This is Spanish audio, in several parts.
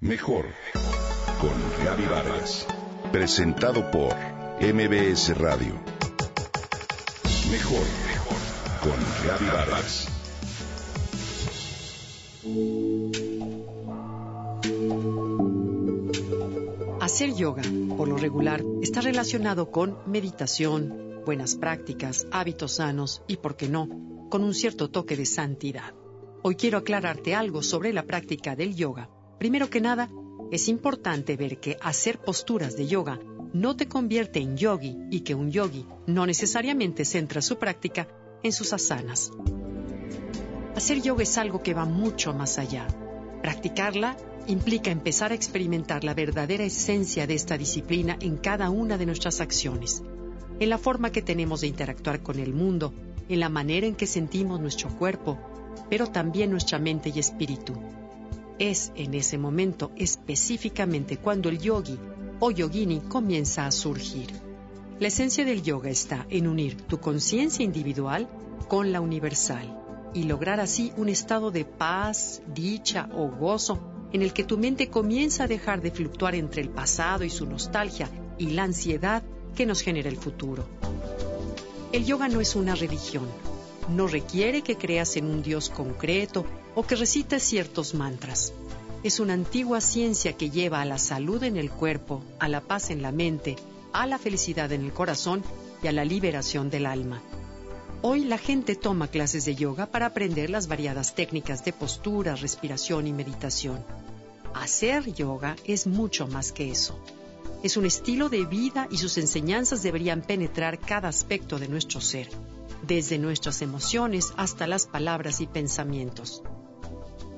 Mejor con Gaby Vargas. Presentado por MBS Radio. Mejor con Gaby Vargas. Hacer yoga, por lo regular, está relacionado con meditación, buenas prácticas, hábitos sanos y, por qué no, con un cierto toque de santidad. Hoy quiero aclararte algo sobre la práctica del yoga Primero que nada, es importante ver que hacer posturas de yoga no te convierte en yogi y que un yogi no necesariamente centra su práctica en sus asanas. Hacer yoga es algo que va mucho más allá. Practicarla implica empezar a experimentar la verdadera esencia de esta disciplina en cada una de nuestras acciones, en la forma que tenemos de interactuar con el mundo, en la manera en que sentimos nuestro cuerpo, pero también nuestra mente y espíritu. Es en ese momento específicamente cuando el yogi o yogini comienza a surgir. La esencia del yoga está en unir tu conciencia individual con la universal y lograr así un estado de paz, dicha o gozo en el que tu mente comienza a dejar de fluctuar entre el pasado y su nostalgia y la ansiedad que nos genera el futuro. El yoga no es una religión, no requiere que creas en un Dios concreto o que recites ciertos mantras. Es una antigua ciencia que lleva a la salud en el cuerpo, a la paz en la mente, a la felicidad en el corazón y a la liberación del alma. Hoy la gente toma clases de yoga para aprender las variadas técnicas de postura, respiración y meditación. Hacer yoga es mucho más que eso. Es un estilo de vida y sus enseñanzas deberían penetrar cada aspecto de nuestro ser desde nuestras emociones hasta las palabras y pensamientos.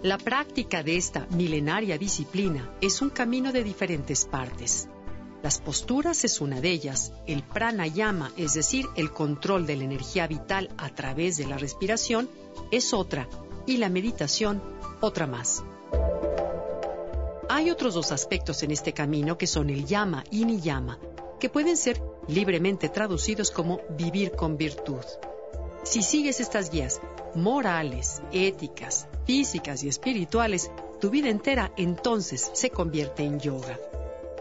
La práctica de esta milenaria disciplina es un camino de diferentes partes. Las posturas es una de ellas, el pranayama, es decir, el control de la energía vital a través de la respiración, es otra, y la meditación, otra más. Hay otros dos aspectos en este camino que son el yama y niyama, que pueden ser libremente traducidos como vivir con virtud. Si sigues estas guías morales, éticas, físicas y espirituales, tu vida entera entonces se convierte en yoga.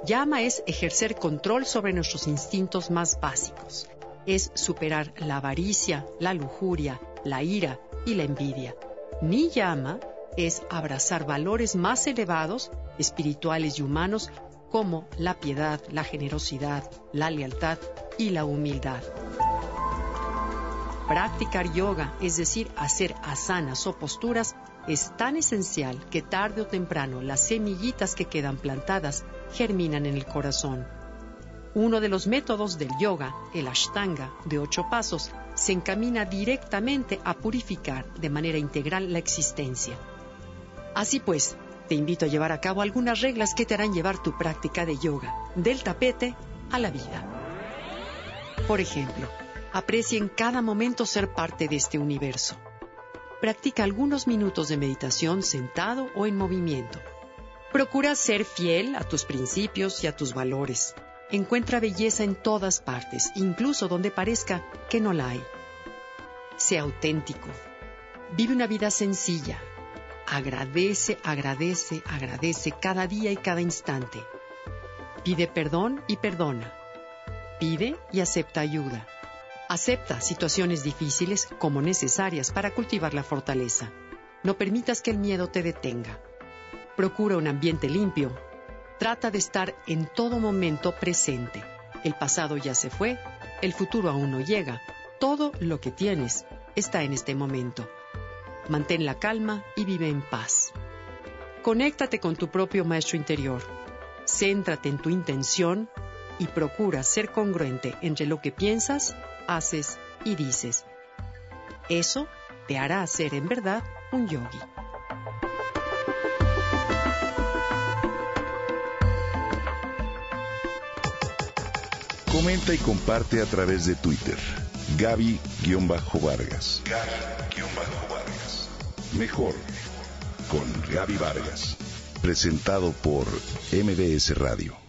Yama es ejercer control sobre nuestros instintos más básicos. Es superar la avaricia, la lujuria, la ira y la envidia. Ni llama es abrazar valores más elevados, espirituales y humanos, como la piedad, la generosidad, la lealtad y la humildad. Practicar yoga, es decir, hacer asanas o posturas, es tan esencial que tarde o temprano las semillitas que quedan plantadas germinan en el corazón. Uno de los métodos del yoga, el ashtanga de ocho pasos, se encamina directamente a purificar de manera integral la existencia. Así pues, te invito a llevar a cabo algunas reglas que te harán llevar tu práctica de yoga, del tapete a la vida. Por ejemplo, Aprecia en cada momento ser parte de este universo. Practica algunos minutos de meditación sentado o en movimiento. Procura ser fiel a tus principios y a tus valores. Encuentra belleza en todas partes, incluso donde parezca que no la hay. Sea auténtico. Vive una vida sencilla. Agradece, agradece, agradece cada día y cada instante. Pide perdón y perdona. Pide y acepta ayuda. Acepta situaciones difíciles como necesarias para cultivar la fortaleza. No permitas que el miedo te detenga. Procura un ambiente limpio. Trata de estar en todo momento presente. El pasado ya se fue, el futuro aún no llega. Todo lo que tienes está en este momento. Mantén la calma y vive en paz. Conéctate con tu propio maestro interior. Céntrate en tu intención y procura ser congruente entre lo que piensas haces y dices. Eso te hará ser en verdad un yogi. Comenta y comparte a través de Twitter. Gaby-Vargas. Gaby-Vargas. Mejor con Gaby Vargas. Presentado por MBS Radio.